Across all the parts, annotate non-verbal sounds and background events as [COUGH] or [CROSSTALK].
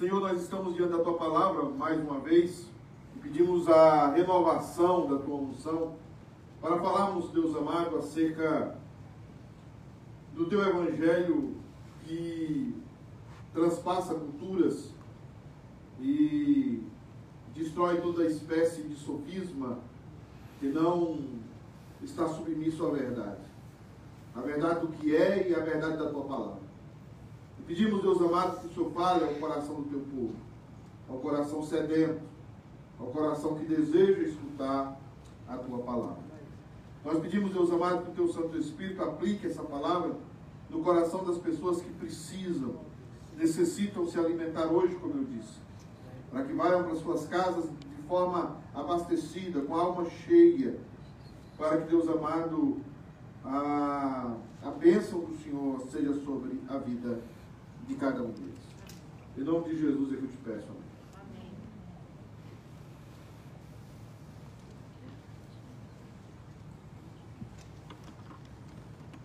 Senhor, nós estamos diante da tua palavra mais uma vez e pedimos a renovação da tua unção para falarmos, Deus amado, acerca do teu evangelho que transpassa culturas e destrói toda espécie de sofisma que não está submisso à verdade. A verdade do que é e a verdade da tua palavra. Pedimos, Deus amado, que o Senhor fale ao coração do teu povo, ao coração sedento, ao coração que deseja escutar a tua palavra. Nós pedimos, Deus amado, que o teu Santo Espírito aplique essa palavra no coração das pessoas que precisam, necessitam se alimentar hoje, como eu disse, para que vayam para suas casas de forma abastecida, com a alma cheia, para que Deus amado, a, a bênção do Senhor seja sobre a vida de cada um deles. Em nome de Jesus é que eu te peço, amém.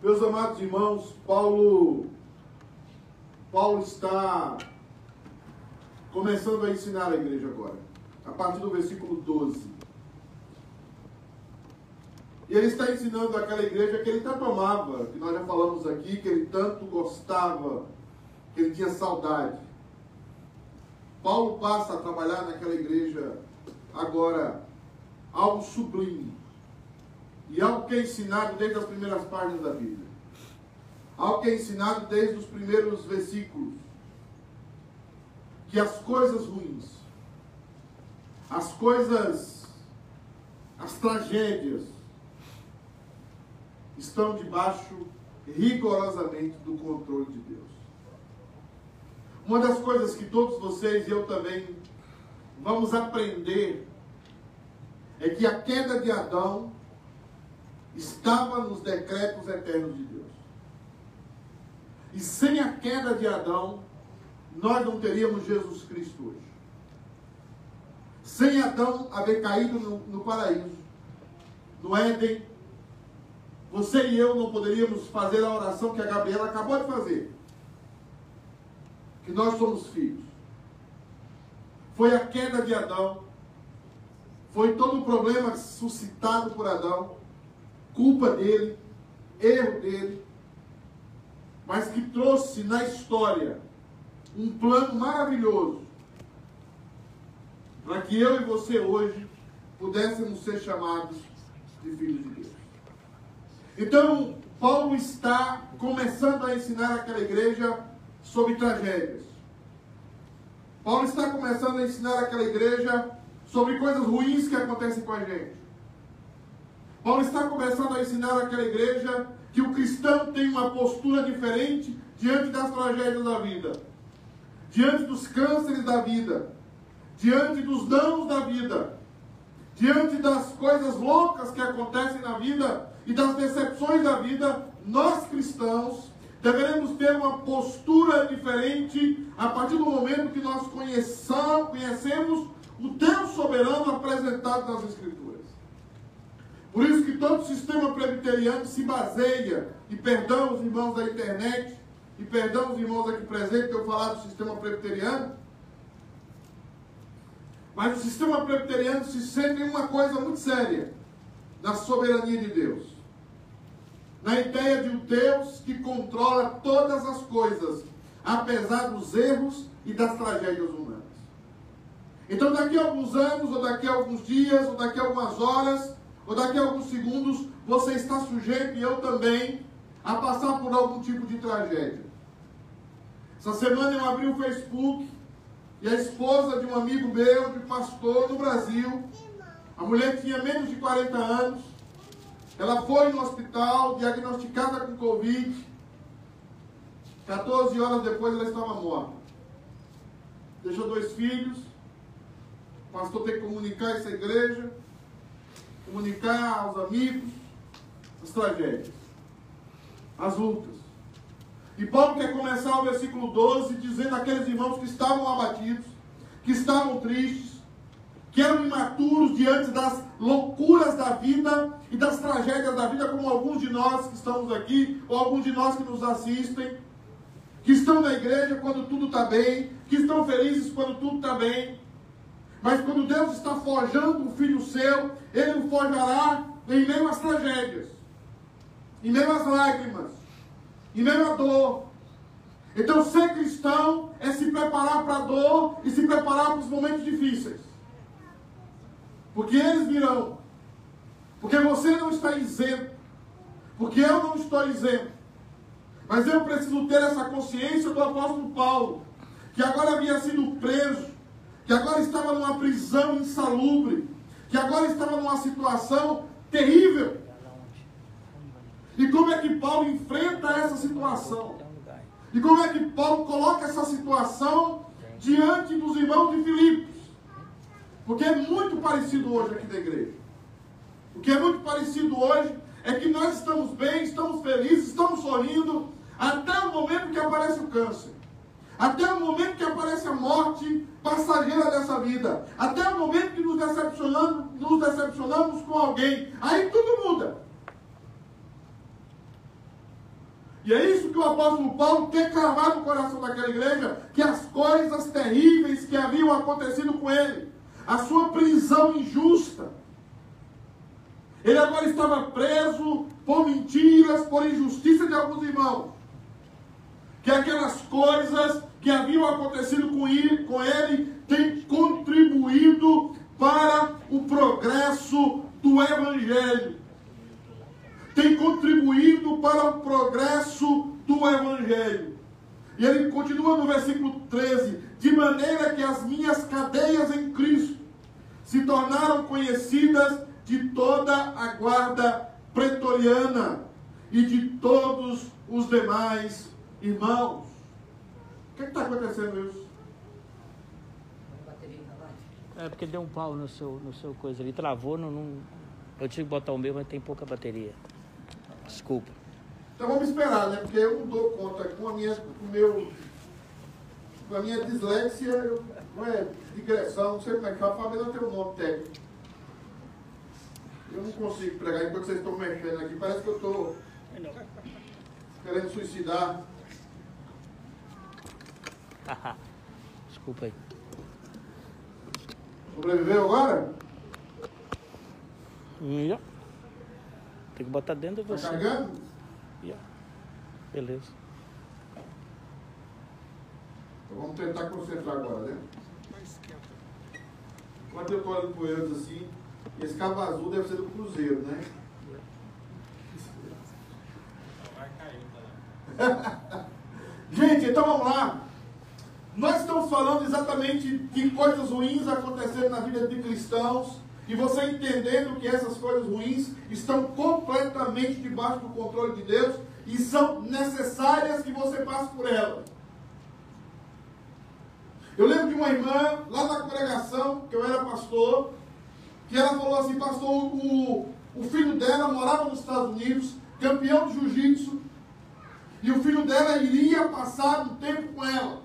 Meus amados irmãos, Paulo, Paulo está começando a ensinar a igreja agora, a partir do versículo 12. E ele está ensinando aquela igreja que ele tanto amava, que nós já falamos aqui, que ele tanto gostava, ele tinha saudade. Paulo passa a trabalhar naquela igreja agora algo sublime e algo que é ensinado desde as primeiras páginas da Bíblia. Algo que é ensinado desde os primeiros versículos. Que as coisas ruins, as coisas, as tragédias, estão debaixo rigorosamente do controle de Deus. Uma das coisas que todos vocês e eu também vamos aprender é que a queda de Adão estava nos decretos eternos de Deus. E sem a queda de Adão, nós não teríamos Jesus Cristo hoje. Sem Adão haver caído no, no paraíso, no Éden, você e eu não poderíamos fazer a oração que a Gabriela acabou de fazer. Que nós somos filhos. Foi a queda de Adão. Foi todo o problema suscitado por Adão culpa dele, erro dele, mas que trouxe na história um plano maravilhoso para que eu e você hoje pudéssemos ser chamados de filhos de Deus. Então, Paulo está começando a ensinar aquela igreja sobre tragédias. Paulo está começando a ensinar aquela igreja sobre coisas ruins que acontecem com a gente. Paulo está começando a ensinar aquela igreja que o cristão tem uma postura diferente diante das tragédias da vida, diante dos cânceres da vida, diante dos danos da vida, diante das coisas loucas que acontecem na vida e das decepções da vida, nós cristãos deveremos ter uma postura diferente a partir do momento que nós conheçamos, conhecemos o Deus soberano apresentado nas Escrituras. Por isso que todo sistema presbiteriano se baseia, e perdão os irmãos da internet, e perdão os irmãos aqui presentes que eu falar do sistema presbiteriano, mas o sistema presbiteriano se centra em uma coisa muito séria, na soberania de Deus. Na ideia de um Deus que controla todas as coisas, apesar dos erros e das tragédias humanas. Então, daqui a alguns anos, ou daqui a alguns dias, ou daqui a algumas horas, ou daqui a alguns segundos você está sujeito, e eu também, a passar por algum tipo de tragédia. Essa semana eu abri o Facebook e a esposa de um amigo meu, de pastor no Brasil, a mulher tinha menos de 40 anos, ela foi no hospital, diagnosticada com Covid. 14 horas depois ela estava morta. Deixou dois filhos. O pastor tem que comunicar essa igreja comunicar aos amigos as tragédias, as lutas. E Paulo quer começar o versículo 12 dizendo àqueles irmãos que estavam abatidos, que estavam tristes, que eram imaturos diante das loucuras da vida e das tragédias da vida, como alguns de nós que estamos aqui, ou alguns de nós que nos assistem, que estão na igreja quando tudo está bem, que estão felizes quando tudo está bem. Mas quando Deus está forjando um filho seu, Ele o forjará em meio às tragédias, em meio às lágrimas, em meio à dor. Então, ser cristão é se preparar para a dor e se preparar para os momentos difíceis. Porque eles virão. Porque você não está isento. Porque eu não estou isento. Mas eu preciso ter essa consciência do apóstolo Paulo, que agora havia sido preso, que agora estava numa prisão insalubre, que agora estava numa situação terrível. E como é que Paulo enfrenta essa situação? E como é que Paulo coloca essa situação diante dos irmãos de Filipos? Porque é muito parecido hoje aqui da igreja. O que é muito parecido hoje é que nós estamos bem, estamos felizes, estamos sorrindo, até o momento que aparece o câncer. Até o momento que aparece a morte passageira dessa vida. Até o momento que nos decepcionamos, nos decepcionamos com alguém. Aí tudo muda. E é isso que o apóstolo Paulo quer cravar no coração daquela igreja, que as coisas terríveis que haviam acontecido com ele, a sua prisão injusta, ele agora estava preso por mentiras, por injustiça de alguns irmãos. Que aquelas coisas que haviam acontecido com ele, com ele têm contribuído para o progresso do Evangelho. Tem contribuído para o progresso do Evangelho. E ele continua no versículo 13: De maneira que as minhas cadeias em Cristo se tornaram conhecidas de toda a guarda pretoriana e de todos os demais irmãos. O que está acontecendo isso? É porque deu um pau no seu, no seu coisa ali, travou, não, não... eu tive que botar o meu, mas tem pouca bateria. Desculpa. Então vamos esperar, né? Porque eu não dou conta com a minha, com meu, com a minha dislexia, eu, não é digressão, não sei como é que fala, Fabiano tem um nome técnico. Eu não consigo pregar enquanto vocês estão mexendo aqui. Parece que eu estou querendo suicidar. [LAUGHS] Desculpa aí. Sobreviveu agora? Yeah. Tem que botar dentro de Tá você. carregando? Yeah. Beleza. Então vamos tentar concentrar agora, né? Enquanto eu estou olhando para eles assim, esse cabo azul deve ser do Cruzeiro, né? [LAUGHS] Gente, então vamos lá. Nós estamos falando exatamente de coisas ruins acontecendo na vida de cristãos e você entendendo que essas coisas ruins estão completamente debaixo do controle de Deus e são necessárias que você passe por elas. Eu lembro de uma irmã lá na congregação, que eu era pastor, que ela falou assim, pastor, o, o filho dela morava nos Estados Unidos, campeão de jiu-jitsu, e o filho dela iria passar um tempo com ela.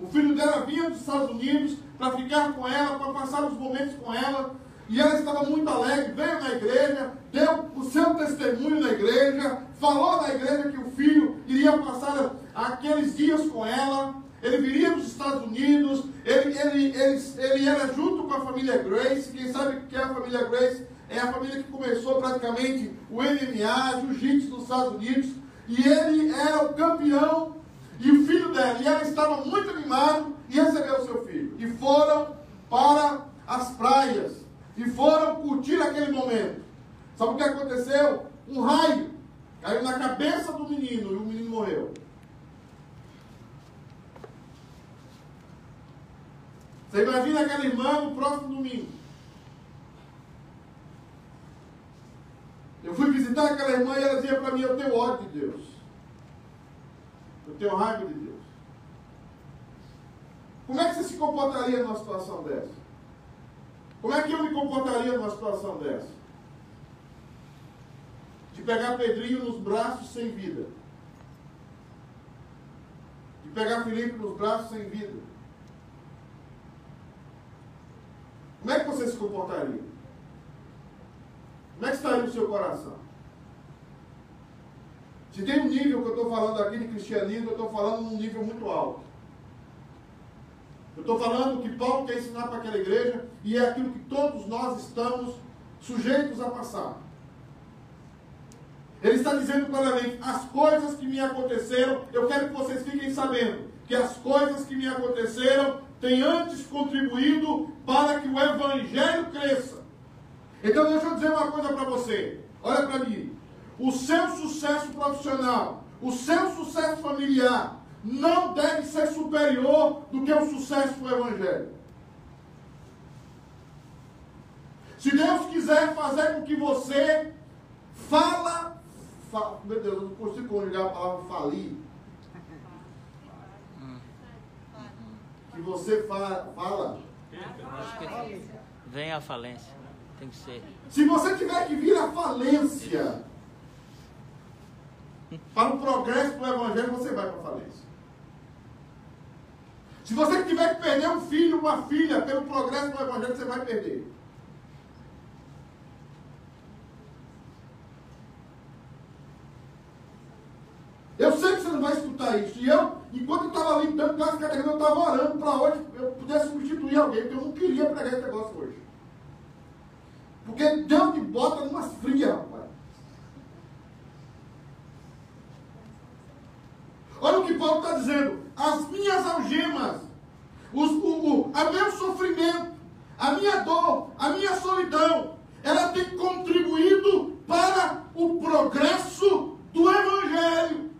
O filho dela vinha dos Estados Unidos para ficar com ela, para passar os momentos com ela. E ela estava muito alegre, veio na igreja, deu o seu testemunho na igreja, falou na igreja que o filho iria passar aqueles dias com ela. Ele viria dos Estados Unidos, ele, ele, ele, ele era junto com a família Grace. Quem sabe que é a família Grace? É a família que começou praticamente o MMA, jiu-jitsu nos Estados Unidos. E ele era o campeão e o filho dela. E ela estava muito animado e recebeu o seu filho. E foram para as praias. E foram curtir aquele momento. Sabe o que aconteceu? Um raio caiu na cabeça do menino e o menino morreu. Você imagina aquela irmã no próximo domingo. Eu fui visitar aquela irmã e ela dizia para mim, eu tenho ódio de Deus. Eu tenho raiva de Deus. Como é que você se comportaria numa situação dessa? Como é que eu me comportaria numa situação dessa? De pegar Pedrinho nos braços sem vida. De pegar Felipe nos braços sem vida. Como é que você se comportaria? Como é que estaria o seu coração? Se tem um nível que eu estou falando aqui de cristianismo, eu estou falando num nível muito alto. estou falando que Paulo quer ensinar para aquela igreja e é aquilo que todos nós estamos sujeitos a passar. Ele está dizendo claramente: as coisas que me aconteceram, eu quero que vocês fiquem sabendo que as coisas que me aconteceram têm antes contribuído para que o evangelho cresça. Então, deixa eu dizer uma coisa para você. Olha para mim. O seu sucesso profissional, o seu sucesso familiar, não deve ser superior do que o sucesso do Evangelho. Se Deus quiser fazer com que você fala meu Deus, eu não consigo conjugar a palavra falir. Que você fala, fala. Acho que vem a falência. Tem que ser. Se você tiver que vir à falência para o progresso do Evangelho, você vai para a falência. Se você tiver que perder um filho, uma filha, pelo progresso do Evangelho, você vai perder. Eu sei que você não vai escutar isso. E eu, enquanto eu estava ali dando classe categoria, eu estava orando para hoje eu pudesse substituir alguém, porque eu não queria pregar esse negócio hoje. Porque Deus me bota numa fria, rapaz. Olha o que Paulo está dizendo. As minhas algemas, os, o, o a meu sofrimento, a minha dor, a minha solidão, ela tem contribuído para o progresso do Evangelho.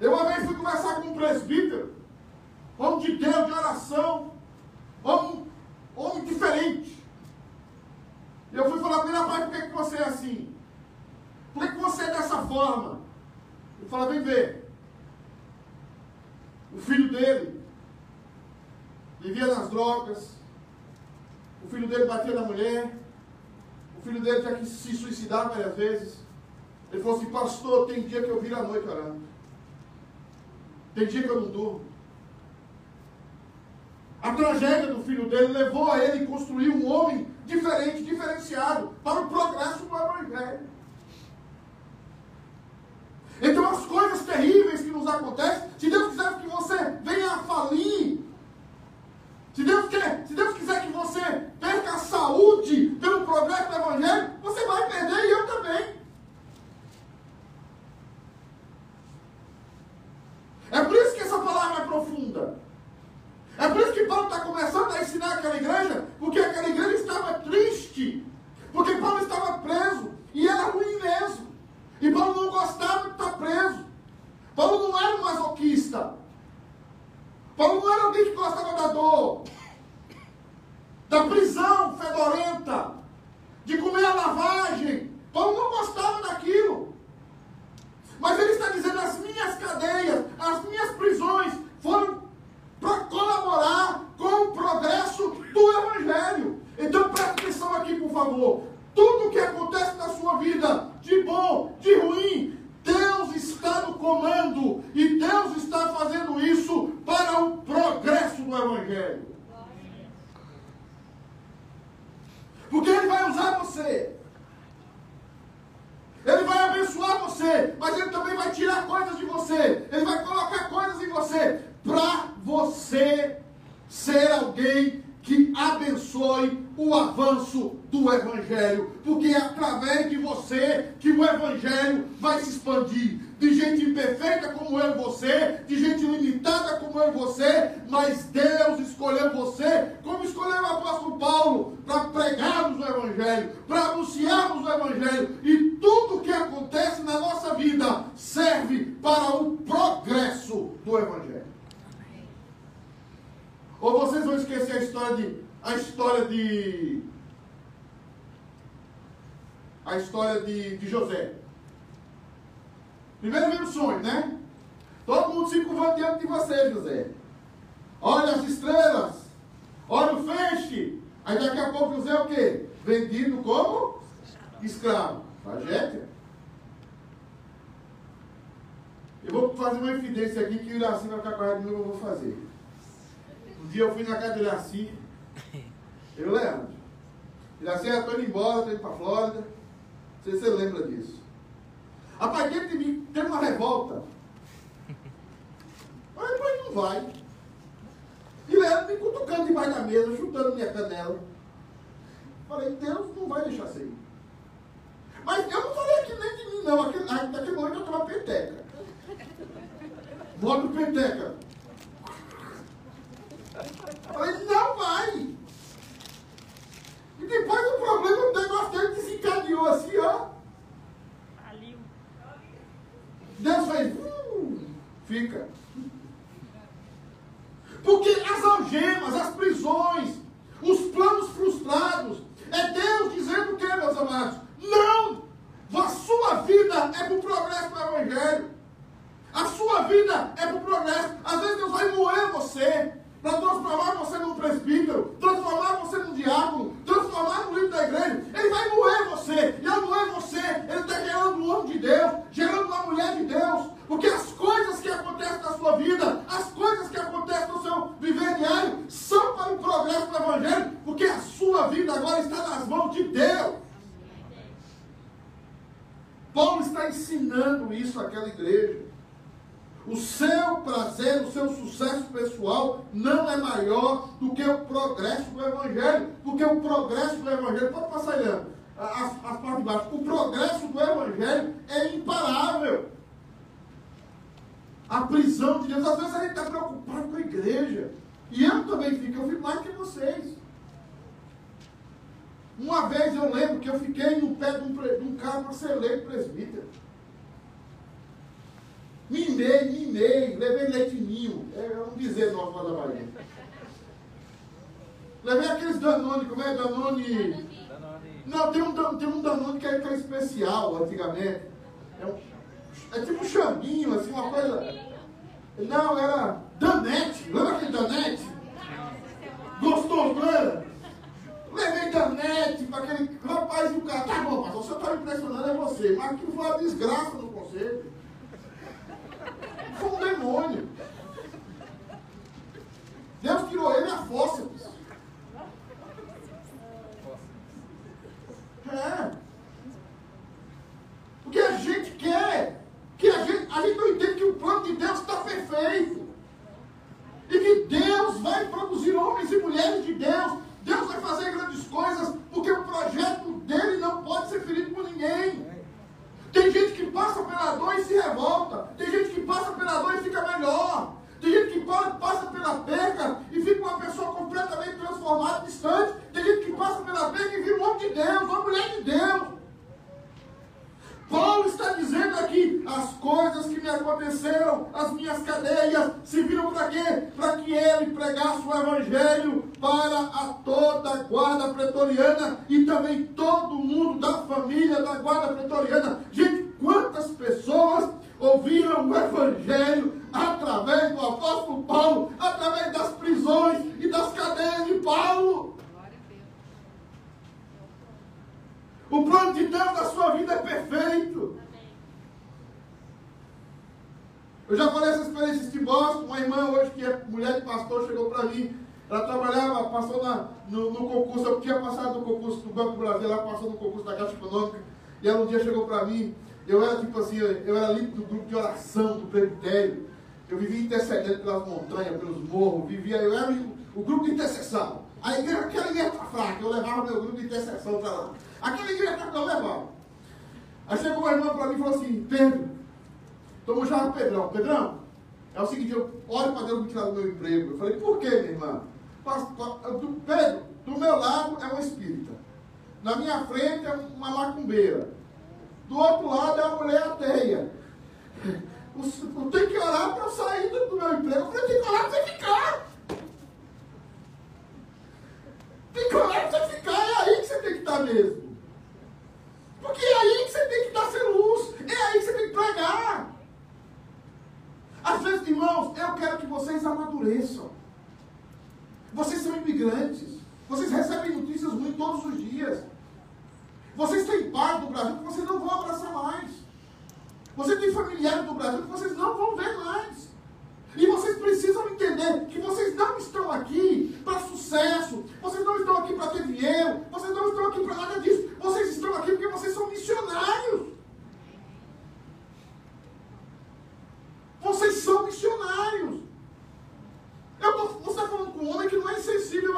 Eu uma vez fui conversar com um presbítero homem de Deus, de oração, homem, homem diferente. E eu fui falar para ele, rapaz, por que, que você é assim? Por que, que você é dessa forma? Ele falou, vem ver. O filho dele vivia nas drogas, o filho dele batia na mulher, o filho dele tinha que se suicidar várias vezes. Ele falou assim, pastor, tem dia que eu viro a noite orando. Tem dia que eu não durmo. A tragédia do filho dele levou a ele construir um homem diferente, diferenciado, para o progresso do Evangelho. Então, as coisas terríveis que nos acontecem, se Deus quiser que você venha a falir, se Deus, quer, se Deus quiser que você perca a saúde pelo progresso do Evangelho, você vai perder e eu também. É por isso que essa palavra é profunda. É por isso que Paulo está começando a ensinar aquela igreja, porque aquela igreja estava triste, porque Paulo estava preso, e era ruim mesmo. E Paulo não gostava de estar preso. Paulo não era um masoquista. Paulo não era alguém que gostava da dor, da prisão fedorenta, de comer a lavagem. Paulo não gostava daquilo. Mas ele está dizendo: as minhas cadeias, as minhas prisões foram para colaborar com o progresso do Evangelho. Então preste atenção Tudo que acontece na sua vida, de bom, de ruim, Deus está no comando e Deus está fazendo isso para o progresso do Evangelho. Porque Ele vai usar você. Ele vai abençoar você, mas Ele também vai tirar coisas de você. Ele vai colocar coisas em você para você ser alguém que abençoe o avanço do Evangelho, porque é através de você que o Evangelho vai se expandir. De gente imperfeita como eu e você, de gente limitada como eu e você, mas Deus escolheu você, como escolheu o apóstolo Paulo, para pregarmos o Evangelho, para anunciarmos o Evangelho, e tudo que acontece na nossa vida serve para o progresso do Evangelho. Ou vocês vão esquecer a história de. A história de. A história de, de José. Primeiro vem o sonho, né? Todo mundo se curvando diante de você, José. Olha as estrelas. Olha o feixe. Aí daqui a pouco José é o quê? Vendido como escravo. Tragédia. Eu vou fazer uma evidência aqui que o Iraci vai ficar com mim, eu vou fazer. Um dia eu fui na casa do Iraci, eu lembro. Iraci, eu estou embora, estou indo para a Flórida. Não sei se você lembra disso. Rapaz, dentro de mim tem uma revolta. Mas depois não vai. E Leandro me cutucando debaixo da mesa, chutando minha canela. Falei, Deus não vai deixar sair. Mas eu não falei aqui nem de mim, não. Aquele, naquele momento eu estava peteca. Modo peteca. Falei, não vai. E depois o problema, o negócio dele desencadeou assim, ó. Deus fez, uh, fica. Porque as algemas, as prisões, os planos frustrados, é Deus dizendo o que, meus amados? Não! A sua vida é para o progresso do Evangelho. A sua vida é para o progresso. Às vezes Deus vai moer você para transformar você num presbítero, transformar você num diácono, transformar no livro da igreja. Ele vai moer você. E ao moer você, ele está gerando um homem de Deus, gerando uma mulher de Deus. Porque as coisas que acontecem na sua vida, as coisas que acontecem no seu viver diário, são para o progresso do Evangelho, porque a sua vida agora está nas mãos de Deus. Paulo está ensinando isso àquela igreja. O seu prazer, o seu sucesso pessoal não é maior do que o progresso do Evangelho. Porque o progresso do Evangelho, pode passar aí, as, as partes de baixo, o progresso do Evangelho é imparável. A prisão de Deus, às vezes a gente está preocupado com a igreja. E eu também fico, eu fico mais que vocês. Uma vez eu lembro que eu fiquei no pé de um, de um cara para ser eleito presbítero. Mimei, mimei, levei leitinho. É um dizer nosso lá da Bahia. Levei aqueles Danone, como é? Danone. Não, tem um, tem um Danone que é, que é especial antigamente. É, um, é tipo um chaminho, assim, uma coisa. Não, era Danete. Lembra aquele Danete? Gostoso, não era? Levei Danete para aquele rapaz o cara. Tá bom, mas você está impressionando é você. Mas que foi uma desgraça no conselho. Demônio. Deus tirou ele a fósseis. É. Porque a gente quer que a gente, a gente não entende que o plano de Deus está perfeito. E que Deus vai produzir homens e mulheres de Deus. Deus vai fazer grandes coisas, porque o projeto dele não pode ser ferido por ninguém. Tem gente que passa pela dor e se revolta. Tem gente que passa pela dor e fica melhor. Tem gente que passa pela perca e fica uma pessoa completamente transformada, distante. Tem gente que passa pela perca e vira um homem de Deus, uma mulher de Deus. Paulo está dizendo aqui: as coisas que me aconteceram, as minhas cadeias, serviram para quê? Para que ele pregasse o evangelho para a toda a guarda pretoriana e também todo mundo da família da guarda pretoriana. Gente, quantas pessoas ouviram o evangelho através do apóstolo Paulo, através das prisões e das cadeias de Paulo? O plano de Deus na sua vida é perfeito. Eu já falei essa experiência de Boston. Uma irmã hoje, que é mulher de pastor, chegou para mim. Ela trabalhava, passou na, no, no, concurso, eu tinha passado no concurso do Banco do Brasil, ela passou no concurso da Caixa Econômica. E ela um dia chegou para mim. Eu era tipo assim, eu era líder do grupo de oração do presbitério. Eu vivia intercedendo pelas montanhas, pelos morros, vivia, eu era o, o grupo de intercessão. A igreja, aquela igreja fraca, eu levava meu grupo de intercessão para lá. Aquela igreja que eu levava. Aí chegou uma irmã para mim e falou assim, Pedro, então já Pedrão, Pedrão, é o seguinte, eu oro para Deus me tirar do meu emprego. Eu falei, por quê, minha irmã? Pedro, do meu lado é uma espírita. Na minha frente é uma macumbeira. Do outro lado é uma mulher ateia. Tem que orar para eu sair do meu emprego. Eu tem que orar para ficar. Tem que orar para ficar. É aí que você tem que estar mesmo. Porque é aí que você tem que dar ser luz. É aí que você tem que pregar. Às vezes, irmãos, eu quero que vocês amadureçam. Vocês são imigrantes. Vocês recebem notícias ruins todos os dias. Vocês têm pai do Brasil que vocês não vão abraçar mais. Vocês têm familiares do Brasil que vocês não vão ver mais. E vocês precisam entender que vocês não estão aqui para sucesso, vocês não estão aqui para ter dinheiro, vocês não estão aqui para nada disso. Vocês estão aqui porque vocês são missionários. Vocês são missionários. Eu tô, você está falando com um homem que não é insensível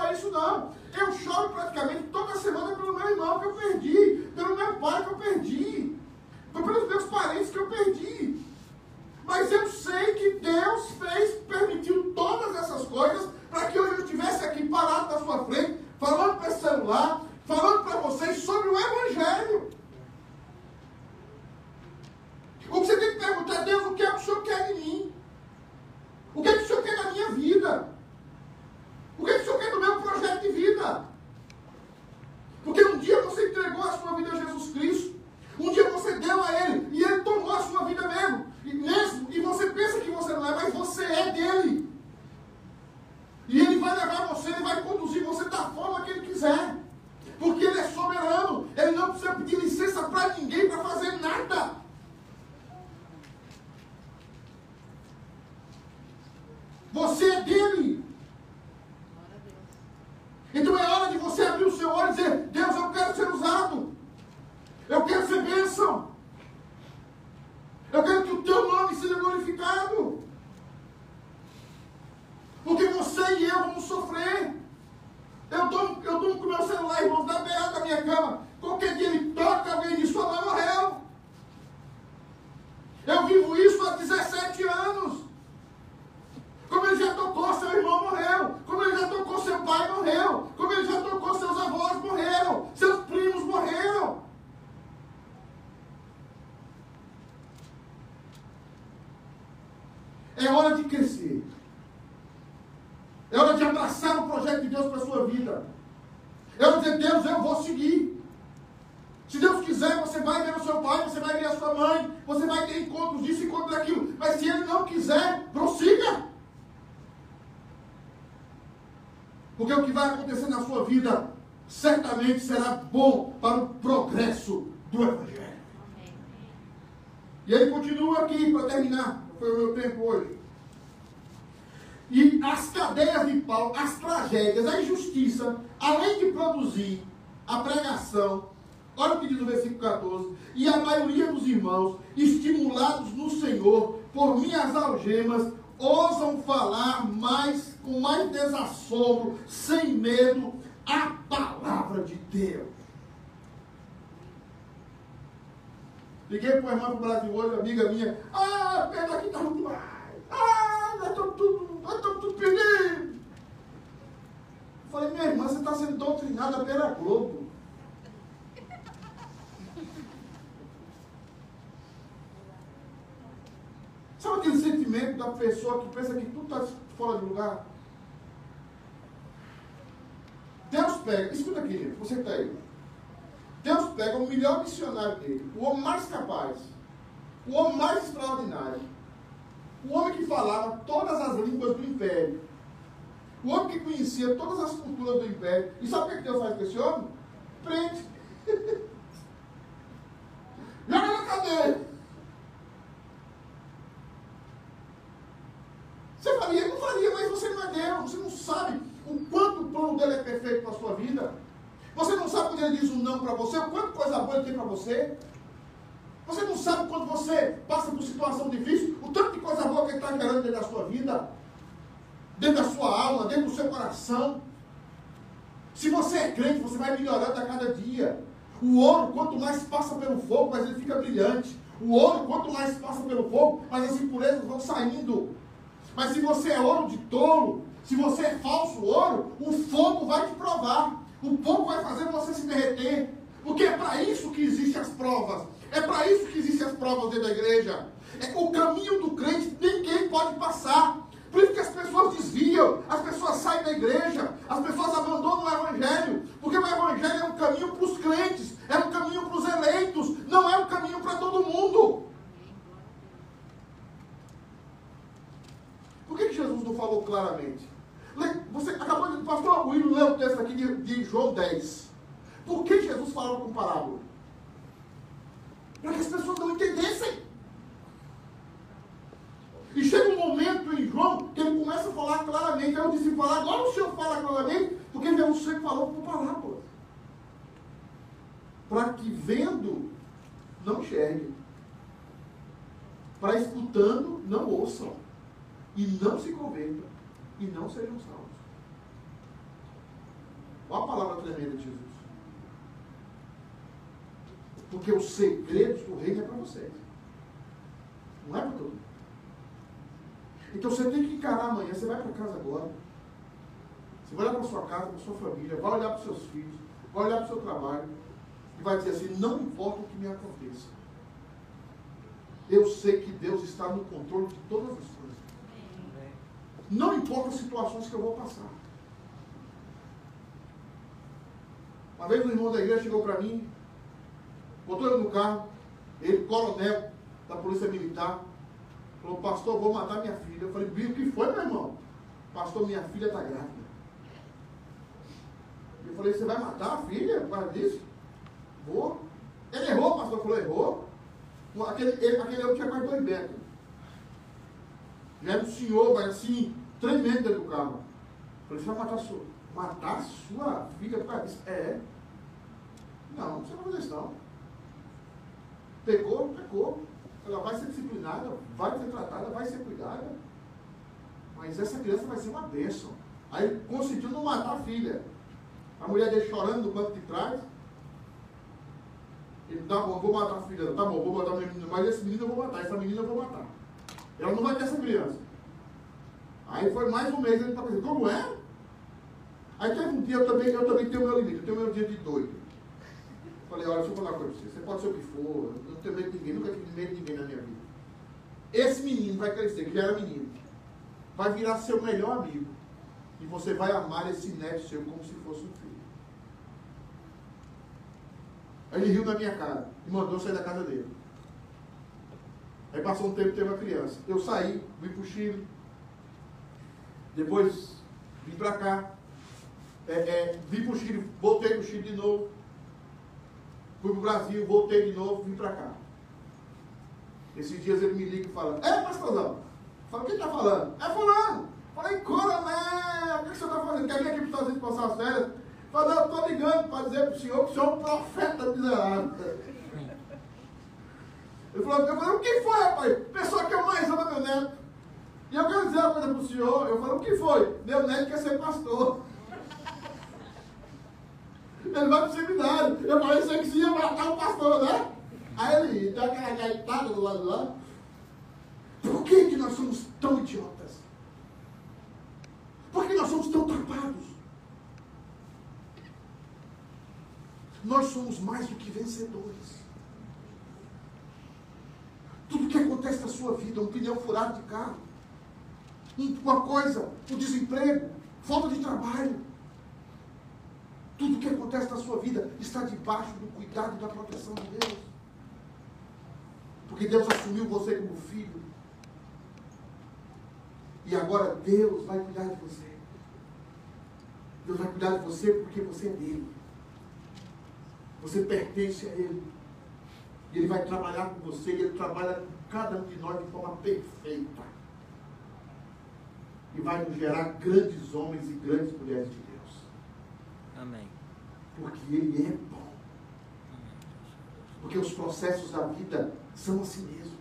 as tragédias, a injustiça, além de produzir a pregação, olha o diz no versículo 14, e a maioria dos irmãos, estimulados no Senhor por minhas algemas, ousam falar mais, com mais desassombro, sem medo, a palavra de Deus. Liguei para uma irmã do Brasil hoje, amiga minha. Ah, pena aqui está muito mais. Ah, nós estamos tudo, nós estamos tudo pedindo. Falei, minha irmã, você está sendo doutrinada pela Globo. Sabe aquele sentimento da pessoa que pensa que tudo está fora de lugar? Deus pega, escuta aqui, gente, você está aí. Deus pega o melhor missionário dele, o homem mais capaz, o homem mais extraordinário, o homem que falava todas as línguas do império, o homem que conhecia todas as culturas do império. E sabe o que Deus faz com esse homem? Prende. [LAUGHS] Joga na cadeia. Você faria? Não faria, mas você não é Deus. Você não sabe o quanto o plano dele é perfeito para a sua vida. Você não sabe quando ele diz um não para você, o quanto coisa boa ele tem para você. Você não sabe quando você passa por situação difícil, o tanto de coisa boa que ele está gerando dentro da sua vida, dentro da sua alma, dentro do seu coração. Se você é crente, você vai melhorando a cada dia. O ouro, quanto mais passa pelo fogo, mais ele fica brilhante. O ouro, quanto mais passa pelo fogo, mais as impurezas vão saindo. Mas se você é ouro de tolo, se você é falso ouro, o fogo vai te provar. O fogo vai fazer você se derreter. Porque é para isso que existem as provas. É para isso que existem as provas dentro da igreja. É o caminho do crente ninguém pode passar. Por isso que as pessoas desviam, as pessoas saem da igreja, as pessoas abandonam o evangelho. Porque o evangelho é um caminho para os crentes, é um caminho para os eleitos, não é um caminho para todo mundo. Por que, Jesus não falou claramente? Você acabou de. Pastor William leu o texto aqui de, de João 10. Por que Jesus falava com parábola? Para que as pessoas não entendessem. E chega um momento em João que ele começa a falar claramente. Aí eu disse falar, agora o Senhor fala claramente, porque Jesus sempre falou com parábolas. Para que vendo, não enxerguem. Para escutando, não ouçam. e não se convertam e não sejam salvos. Olha a palavra tremenda de Jesus. Porque os segredos do reino é para vocês. Não é para todo mundo. Então você tem que encarar amanhã. Você vai para casa agora. Você vai olhar para sua casa, para sua família, vai olhar para seus filhos, vai olhar para o seu trabalho e vai dizer assim: não importa o que me aconteça. Eu sei que Deus está no controle de todas as coisas. Não importa as situações que eu vou passar. Uma vez um irmão da igreja chegou para mim, botou ele no carro, ele, coronel da Polícia Militar, falou, pastor, vou matar minha filha. Eu falei, o que foi, meu irmão? Pastor, minha filha está grávida. Eu falei, você vai matar a filha por causa disso? Vou. Ele errou, pastor falou, errou. Aquele, ele, aquele eu tinha mais dois metros. Já era um senhor, mas assim, tremendo dentro do carro. Eu falei, você vai matar sua, matar sua filha por causa disso? É. Não, você não vai fazer isso não. Pegou, pegou. Ela vai ser disciplinada, vai ser tratada, vai ser cuidada. Mas essa criança vai ser uma bênção. Aí conseguiu não matar a filha. A mulher dele chorando no banco de trás. Ele, tá bom, vou matar a filha. Tá bom, vou matar a menina. Mas esse menino eu vou matar, essa menina eu vou matar. Ela não vai ter essa criança. Aí foi mais um mês, ele está pensando, como é? Aí teve um dia, eu também, eu também tenho meu limite, eu tenho meu dia de doido. Falei, olha, deixa eu falar uma coisa pra você. Você pode ser o que for, tenho medo de ninguém, nunca tive medo de ninguém na minha vida. Esse menino vai crescer, que já era menino, vai virar seu melhor amigo. E você vai amar esse neto seu como se fosse um filho. Aí ele riu na minha cara e mandou sair da casa dele. Aí passou um tempo, teve uma criança. Eu saí, vim para o Chile. Depois vim para cá. É, é, vim para o Chile, voltei para o Chile de novo. Fui para o Brasil, voltei de novo, vim para cá. Esses dias ele me liga e fala, é pastorzão. Fala, quem está falando? É fulano. Falei, coronel, o que, que você está fazendo? Quer vir aqui para Unidos passar as férias? Falei, eu estou ligando para dizer para o senhor que o senhor é um profeta miserável. Ele falou, eu falei, o que foi, rapaz? Pessoa que eu mais amo é meu neto. E eu quero dizer uma coisa para o senhor. Eu falei, o que foi? Meu neto quer ser pastor. Ele vai para o seminário. Eu falei, isso aqui ia matar o pastor, né? Aí ele deu aquela gaitada do lado lá. Por que, que nós somos tão idiotas? Por que nós somos tão tapados? Nós somos mais do que vencedores. Tudo que acontece na sua vida, um pneu furado de carro, uma coisa, o um desemprego, falta de trabalho. Tudo que acontece na sua vida está debaixo do cuidado e da proteção de Deus. Porque Deus assumiu você como filho. E agora Deus vai cuidar de você. Deus vai cuidar de você porque você é dele. Você pertence a Ele. E Ele vai trabalhar com você, e Ele trabalha com cada um de nós de forma perfeita. E vai nos gerar grandes homens e grandes mulheres de. Amém. Porque Ele é bom. Porque os processos da vida são assim mesmo.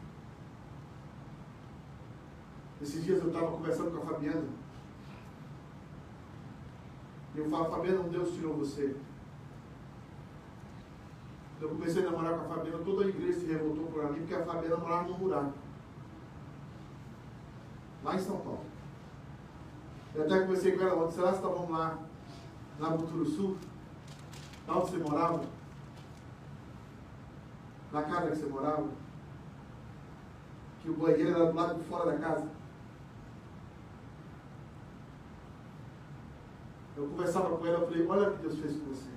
Esses dias eu estava conversando com a Fabiana. E eu falo, Fabiana, Deus tirou você. Eu comecei a namorar com a Fabiana, toda a igreja se revoltou por mim, porque a Fabiana morava no buraco. Lá em São Paulo. Eu até comecei com ela será que estávamos lá, lá no Sul? Lá onde você morava? Na casa que você morava? Que o banheiro era do lado de fora da casa. Eu conversava com ela, eu falei, olha o que Deus fez com você.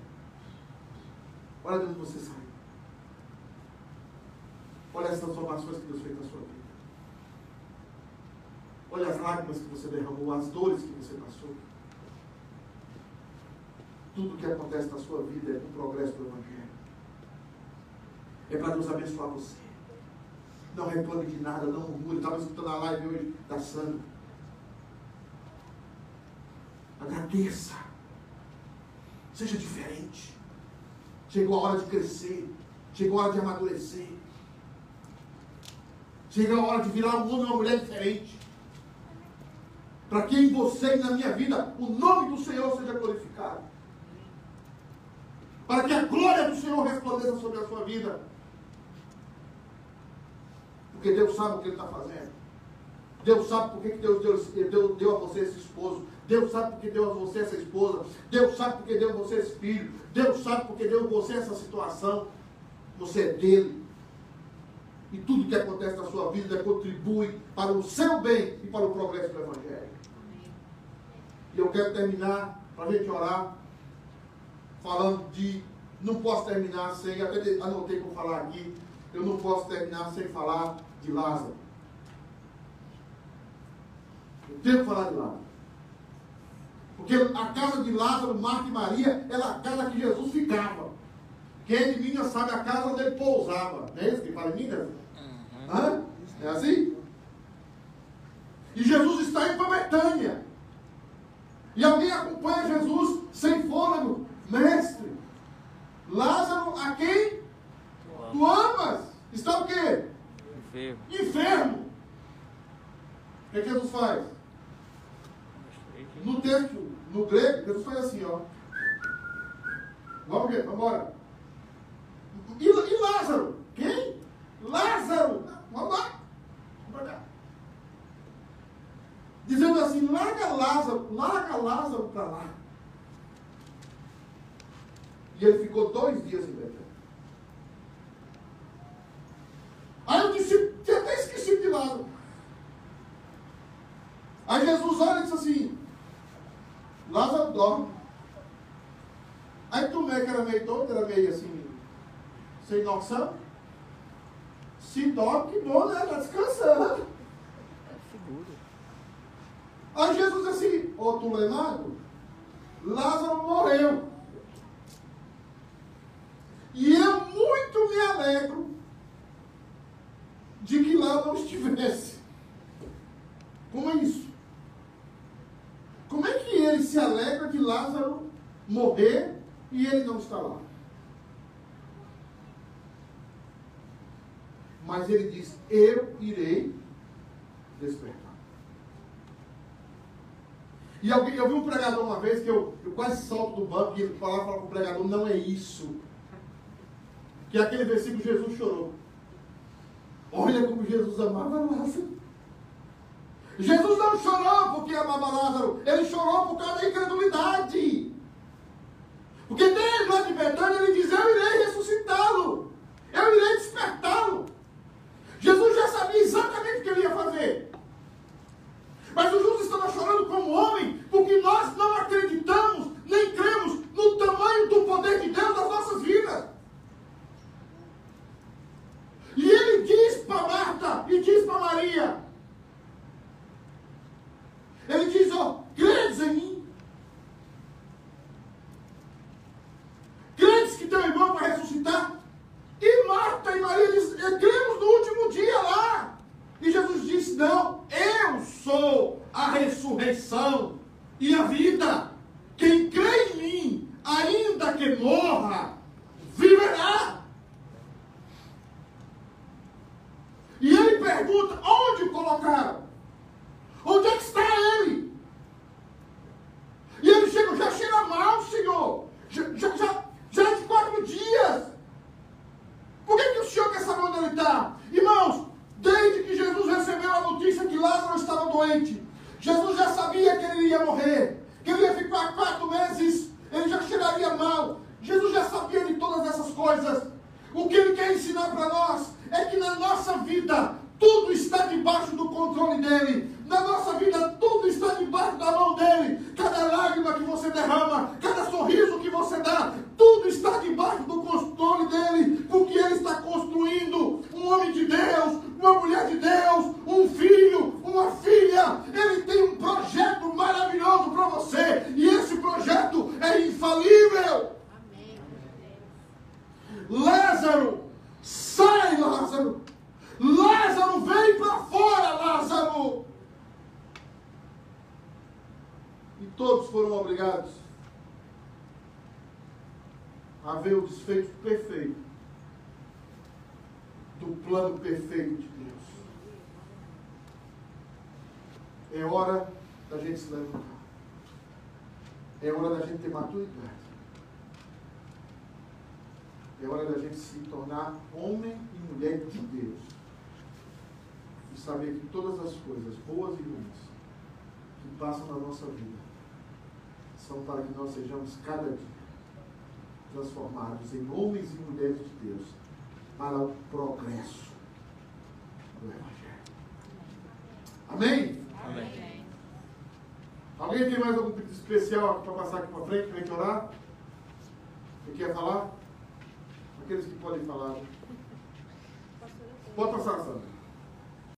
Olha de onde você saiu. Olha as transformações que Deus fez na sua vida. Olha as lágrimas que você derramou, as dores que você passou. Tudo que acontece na sua vida é um progresso do Evangelho. É para Deus abençoar você. Não reclame de nada, não murmure. Estava escutando a live hoje da Sandra. Agradeça. Seja diferente. Chegou a hora de crescer. Chegou a hora de amadurecer. Chegou a hora de virar um homem ou uma mulher diferente. Para que em você e na minha vida o nome do Senhor seja glorificado. Para que a glória do Senhor resplandeça sobre a sua vida. Porque Deus sabe o que Ele está fazendo. Deus sabe por que Deus deu, a você esse esposo. Deus sabe porque deu a você essa esposa. Deus sabe porque deu a você esse filho. Deus sabe porque deu a você essa situação. Você é dele. E tudo que acontece na sua vida contribui para o seu bem e para o progresso do Evangelho. E eu quero terminar, para a gente orar, falando de. Não posso terminar sem, até anotei para falar aqui, eu não posso terminar sem falar de Lázaro. Eu tenho que falar de Lázaro. Porque a casa de Lázaro, Marta e Maria, era a casa que Jesus ficava. Quem é de Minas sabe a casa onde ele pousava. Não é isso que fala em Minas? Uhum. Hã? É assim? E Jesus está indo para Betânia. E alguém acompanha Jesus sem fôlego. Mestre, Lázaro a quem tu amas está o quê? Enfermo. Enfermo. O que, é que Jesus faz? No texto no grego, Jesus faz assim, ó. Vamos ver, vamos embora. E, e Lázaro? Quem? Lázaro! Vamos lá. Vamos cá. Dizendo assim, larga Lázaro, larga Lázaro para lá. E ele ficou dois dias em Betânia. Aí eu disse, tinha até esquecido de Lázaro. Aí Jesus olha e diz assim, Lázaro dorme. Aí Tomé, que era meio todo, era meio assim, sem noção. Se dorme, que bom, né? Está descansando. Aí Jesus disse assim, ô Tulemado, Lázaro morreu. E eu muito me alegro de que lá não estivesse. Como é isso? Como é que ele se alegra de Lázaro morrer e ele não está lá? Mas ele diz: Eu irei despertar. E alguém, eu vi um pregador uma vez que eu, eu quase salto do banco e ele falava para o pregador: Não é isso. Que aquele versículo Jesus chorou. Olha como Jesus amava Lázaro. Jesus não chorou porque amava Lázaro, ele chorou por causa da incredulidade. Porque desde lá de Betânia ele diz: Eu irei ressuscitá-lo, eu irei despertá-lo. Jesus já sabia exatamente o que ele ia fazer. Mas o justo estava chorando como homem, porque nós não acreditamos, nem cremos no tamanho do poder de Deus nas nossas vidas. Diz para Marta e diz para Maria: ele diz, ó, credes em mim. Credes que teu irmão vai ressuscitar? E Marta e Maria dizem, cremos no último dia lá. E Jesus disse, não, eu sou a ressurreição e a vida. Quem crê em mim, ainda que morra, viverá. E ele pergunta, onde o colocaram? Onde é que está ele? E ele chega, já cheira mal, Senhor. Já, já, já, já é de quatro dias. Por que, que o Senhor quer saber onde ele está? Irmãos, desde que Jesus recebeu a notícia que Lázaro estava doente, Jesus já sabia que ele ia morrer, que ele ia ficar quatro meses, ele já cheiraria mal. Jesus já sabia de todas essas coisas. O que ele quer ensinar para nós é que na nossa vida tudo está debaixo do controle dele. Na nossa vida, tudo está debaixo da mão dele. Cada lágrima que você derrama, cada sorriso que você dá, tudo está debaixo do controle dele. Porque ele está construindo um homem de Deus, uma mulher de Deus, um filho, uma filha. Ele tem um projeto maravilhoso para você. E esse projeto é infalível. Lázaro, sai, Lázaro. Lázaro, vem para fora, Lázaro! E todos foram obrigados a ver o desfecho perfeito do plano perfeito de Deus. É hora da gente se levantar. É hora da gente ter maturidade. É hora da gente se tornar homem e mulher de Deus. E saber que todas as coisas, boas e ruins, que passam na nossa vida, são para que nós sejamos cada dia transformados em homens e mulheres de Deus para o progresso do Evangelho. Amém? Amém. Alguém tem mais algum pedido especial para passar aqui para frente para a gente orar? Você quer falar? Aqueles que podem falar. Pode passar, Sandra.